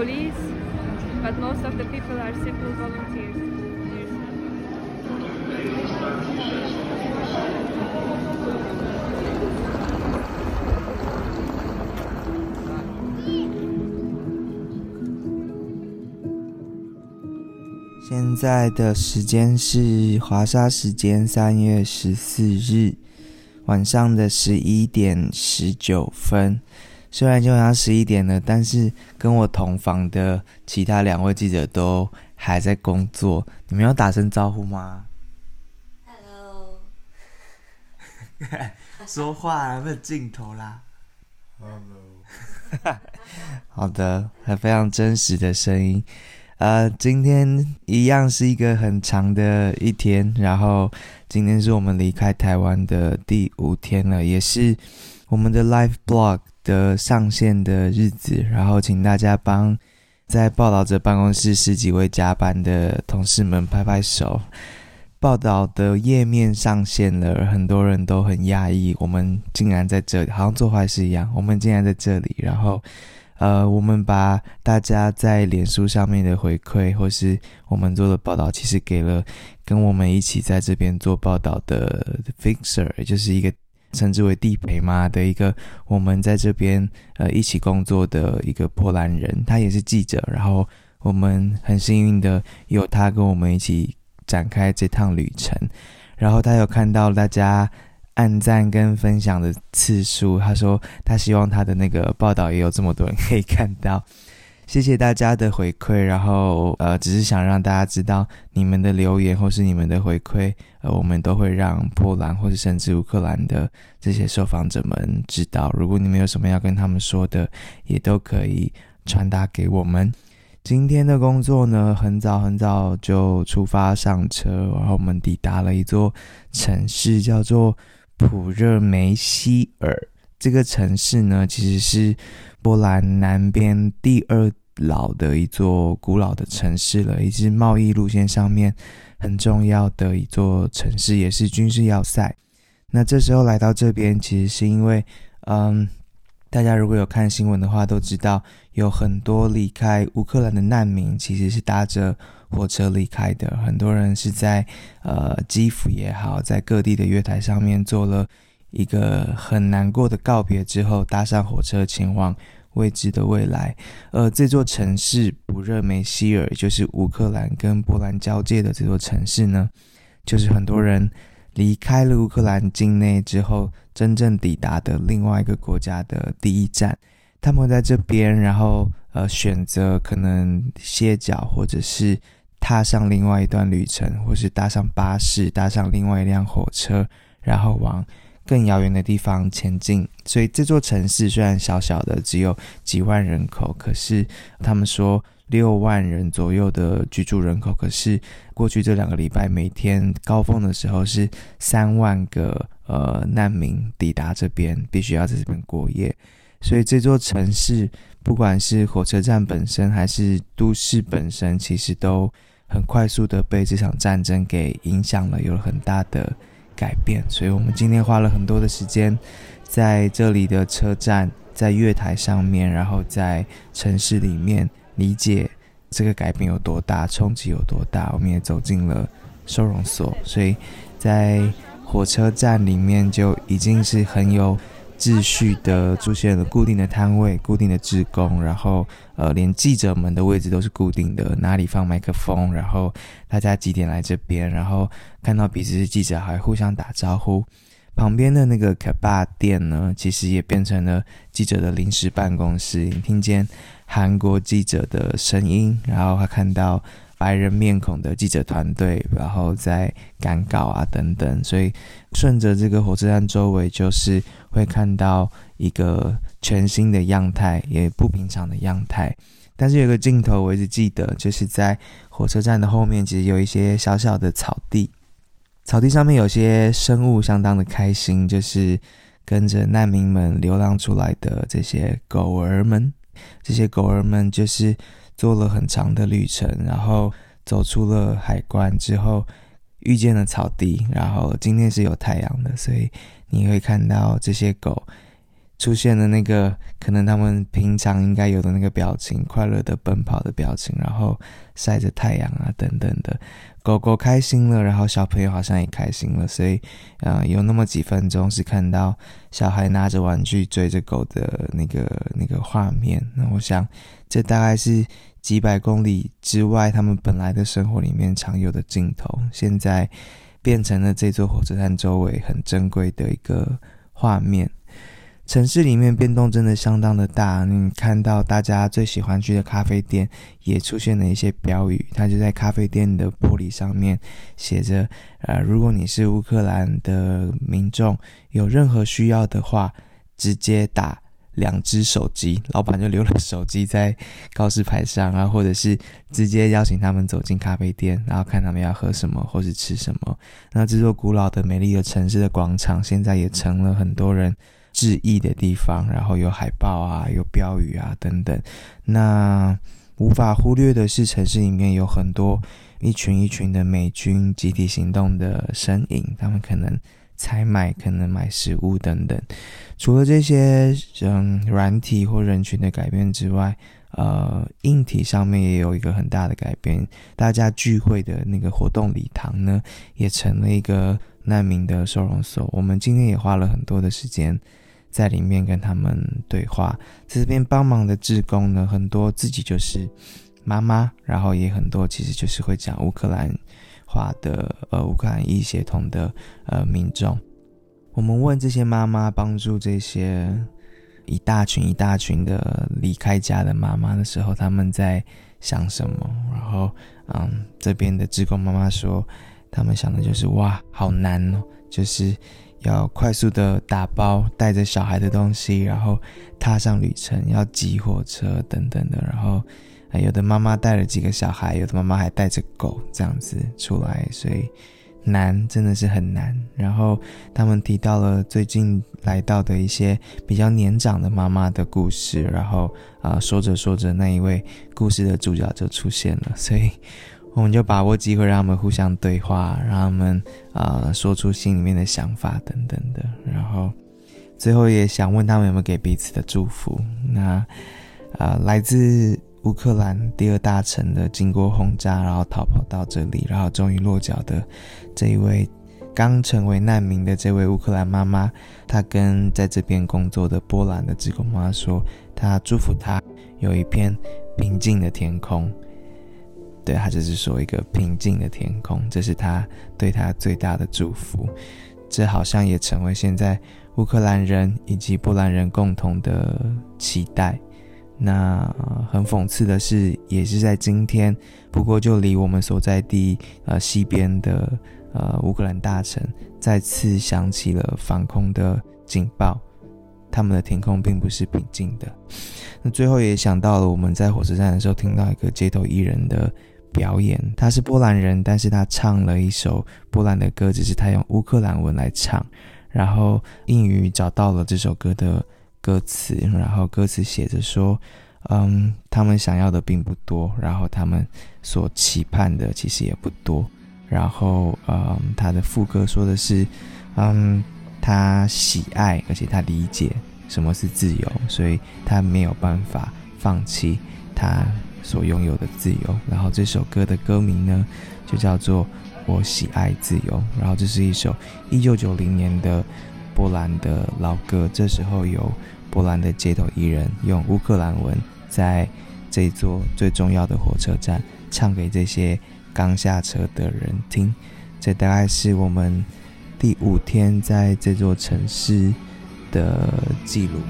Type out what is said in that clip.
police, but most of the people are simple volunteers. 现在的时间是华沙时间三月十四日晚上的十一点十九分。虽然就像十一点了，但是跟我同房的其他两位记者都还在工作。你们要打声招呼吗？Hello，说话有没有镜头啦？Hello，好的，很非常真实的声音。呃，今天一样是一个很长的一天，然后今天是我们离开台湾的第五天了，也是我们的 live blog 的上线的日子，然后请大家帮在报道者办公室十几位加班的同事们拍拍手。报道的页面上线了，很多人都很讶异，我们竟然在这里，好像做坏事一样，我们竟然在这里，然后。呃，我们把大家在脸书上面的回馈，或是我们做的报道，其实给了跟我们一起在这边做报道的 fixer，就是一个称之为地陪嘛的一个我们在这边呃一起工作的一个波兰人，他也是记者，然后我们很幸运的有他跟我们一起展开这趟旅程，然后他有看到大家。按赞跟分享的次数，他说他希望他的那个报道也有这么多人可以看到。谢谢大家的回馈，然后呃，只是想让大家知道你们的留言或是你们的回馈，呃，我们都会让波兰或者甚至乌克兰的这些受访者们知道。如果你们有什么要跟他们说的，也都可以传达给我们。今天的工作呢，很早很早就出发上车，然后我们抵达了一座城市，叫做。普热梅希尔这个城市呢，其实是波兰南边第二老的一座古老的城市了，也是贸易路线上面很重要的一座城市，也是军事要塞。那这时候来到这边，其实是因为，嗯，大家如果有看新闻的话，都知道有很多离开乌克兰的难民，其实是搭着。火车离开的很多人是在呃基辅也好，在各地的月台上面做了一个很难过的告别之后，搭上火车前往未知的未来。而这座城市不热梅希尔，就是乌克兰跟波兰交界的这座城市呢，就是很多人离开了乌克兰境内之后，真正抵达的另外一个国家的第一站。他们在这边，然后呃选择可能歇脚，或者是。踏上另外一段旅程，或是搭上巴士，搭上另外一辆火车，然后往更遥远的地方前进。所以这座城市虽然小小的，只有几万人口，可是他们说六万人左右的居住人口。可是过去这两个礼拜，每天高峰的时候是三万个呃难民抵达这边，必须要在这边过夜。所以这座城市，不管是火车站本身，还是都市本身，其实都。很快速的被这场战争给影响了，有了很大的改变。所以，我们今天花了很多的时间在这里的车站，在月台上面，然后在城市里面理解这个改变有多大，冲击有多大。我们也走进了收容所，所以在火车站里面就已经是很有。秩序的出现了固定的摊位、固定的职工，然后呃，连记者们的位置都是固定的，哪里放麦克风，然后大家几点来这边，然后看到彼此是记者还互相打招呼。旁边的那个卡巴店呢，其实也变成了记者的临时办公室。你听见韩国记者的声音，然后还看到。白人面孔的记者团队，然后在赶稿啊等等，所以顺着这个火车站周围，就是会看到一个全新的样态，也不平常的样态。但是有个镜头我一直记得，就是在火车站的后面，其实有一些小小的草地，草地上面有些生物相当的开心，就是跟着难民们流浪出来的这些狗儿们，这些狗儿们就是。做了很长的旅程，然后走出了海关之后，遇见了草地。然后今天是有太阳的，所以你会看到这些狗出现的那个可能他们平常应该有的那个表情，快乐的奔跑的表情，然后晒着太阳啊等等的，狗狗开心了，然后小朋友好像也开心了，所以，呃，有那么几分钟是看到小孩拿着玩具追着狗的那个那个画面。那我想，这大概是几百公里之外他们本来的生活里面常有的镜头，现在变成了这座火车站周围很珍贵的一个画面。城市里面变动真的相当的大，你看到大家最喜欢去的咖啡店也出现了一些标语，它就在咖啡店的玻璃上面写着：呃，如果你是乌克兰的民众，有任何需要的话，直接打两只手机。老板就留了手机在告示牌上，然后或者是直接邀请他们走进咖啡店，然后看他们要喝什么或是吃什么。那这座古老的美丽的城市的广场，现在也成了很多人。致意的地方，然后有海报啊，有标语啊等等。那无法忽略的是，城市里面有很多一群一群的美军集体行动的身影，他们可能采买，可能买食物等等。除了这些嗯软体或人群的改变之外，呃，硬体上面也有一个很大的改变。大家聚会的那个活动礼堂呢，也成了一个难民的收容所。我们今天也花了很多的时间。在里面跟他们对话，在这边帮忙的志工呢，很多自己就是妈妈，然后也很多其实就是会讲乌克兰话的，呃，乌克兰裔协同的呃民众。我们问这些妈妈帮助这些一大群一大群的离开家的妈妈的时候，他们在想什么？然后，嗯，这边的志工妈妈说，他们想的就是哇，好难哦，就是。要快速的打包，带着小孩的东西，然后踏上旅程，要挤火车等等的。然后，有的妈妈带了几个小孩，有的妈妈还带着狗这样子出来，所以难，真的是很难。然后他们提到了最近来到的一些比较年长的妈妈的故事，然后啊，说着说着，那一位故事的主角就出现了，所以。我们就把握机会，让他们互相对话，让他们啊说出心里面的想法等等的。然后最后也想问他们有没有给彼此的祝福。那啊，来自乌克兰第二大城的，经过轰炸，然后逃跑到这里，然后终于落脚的这一位刚成为难民的这位乌克兰妈妈，她跟在这边工作的波兰的职工妈妈说，她祝福她有一片平静的天空。对他就是说一个平静的天空，这是他对他最大的祝福。这好像也成为现在乌克兰人以及波兰人共同的期待。那很讽刺的是，也是在今天，不过就离我们所在地呃西边的呃乌克兰大城再次响起了防空的警报，他们的天空并不是平静的。那最后也想到了我们在火车站的时候听到一个街头艺人的。表演，他是波兰人，但是他唱了一首波兰的歌，只是他用乌克兰文来唱。然后英语找到了这首歌的歌词，然后歌词写着说：“嗯，他们想要的并不多，然后他们所期盼的其实也不多。”然后，嗯，他的副歌说的是：“嗯，他喜爱，而且他理解什么是自由，所以他没有办法放弃他。”所拥有的自由，然后这首歌的歌名呢，就叫做《我喜爱自由》。然后这是一首一九九零年的波兰的老歌。这时候有波兰的街头艺人用乌克兰文，在这座最重要的火车站唱给这些刚下车的人听。这大概是我们第五天在这座城市的记录。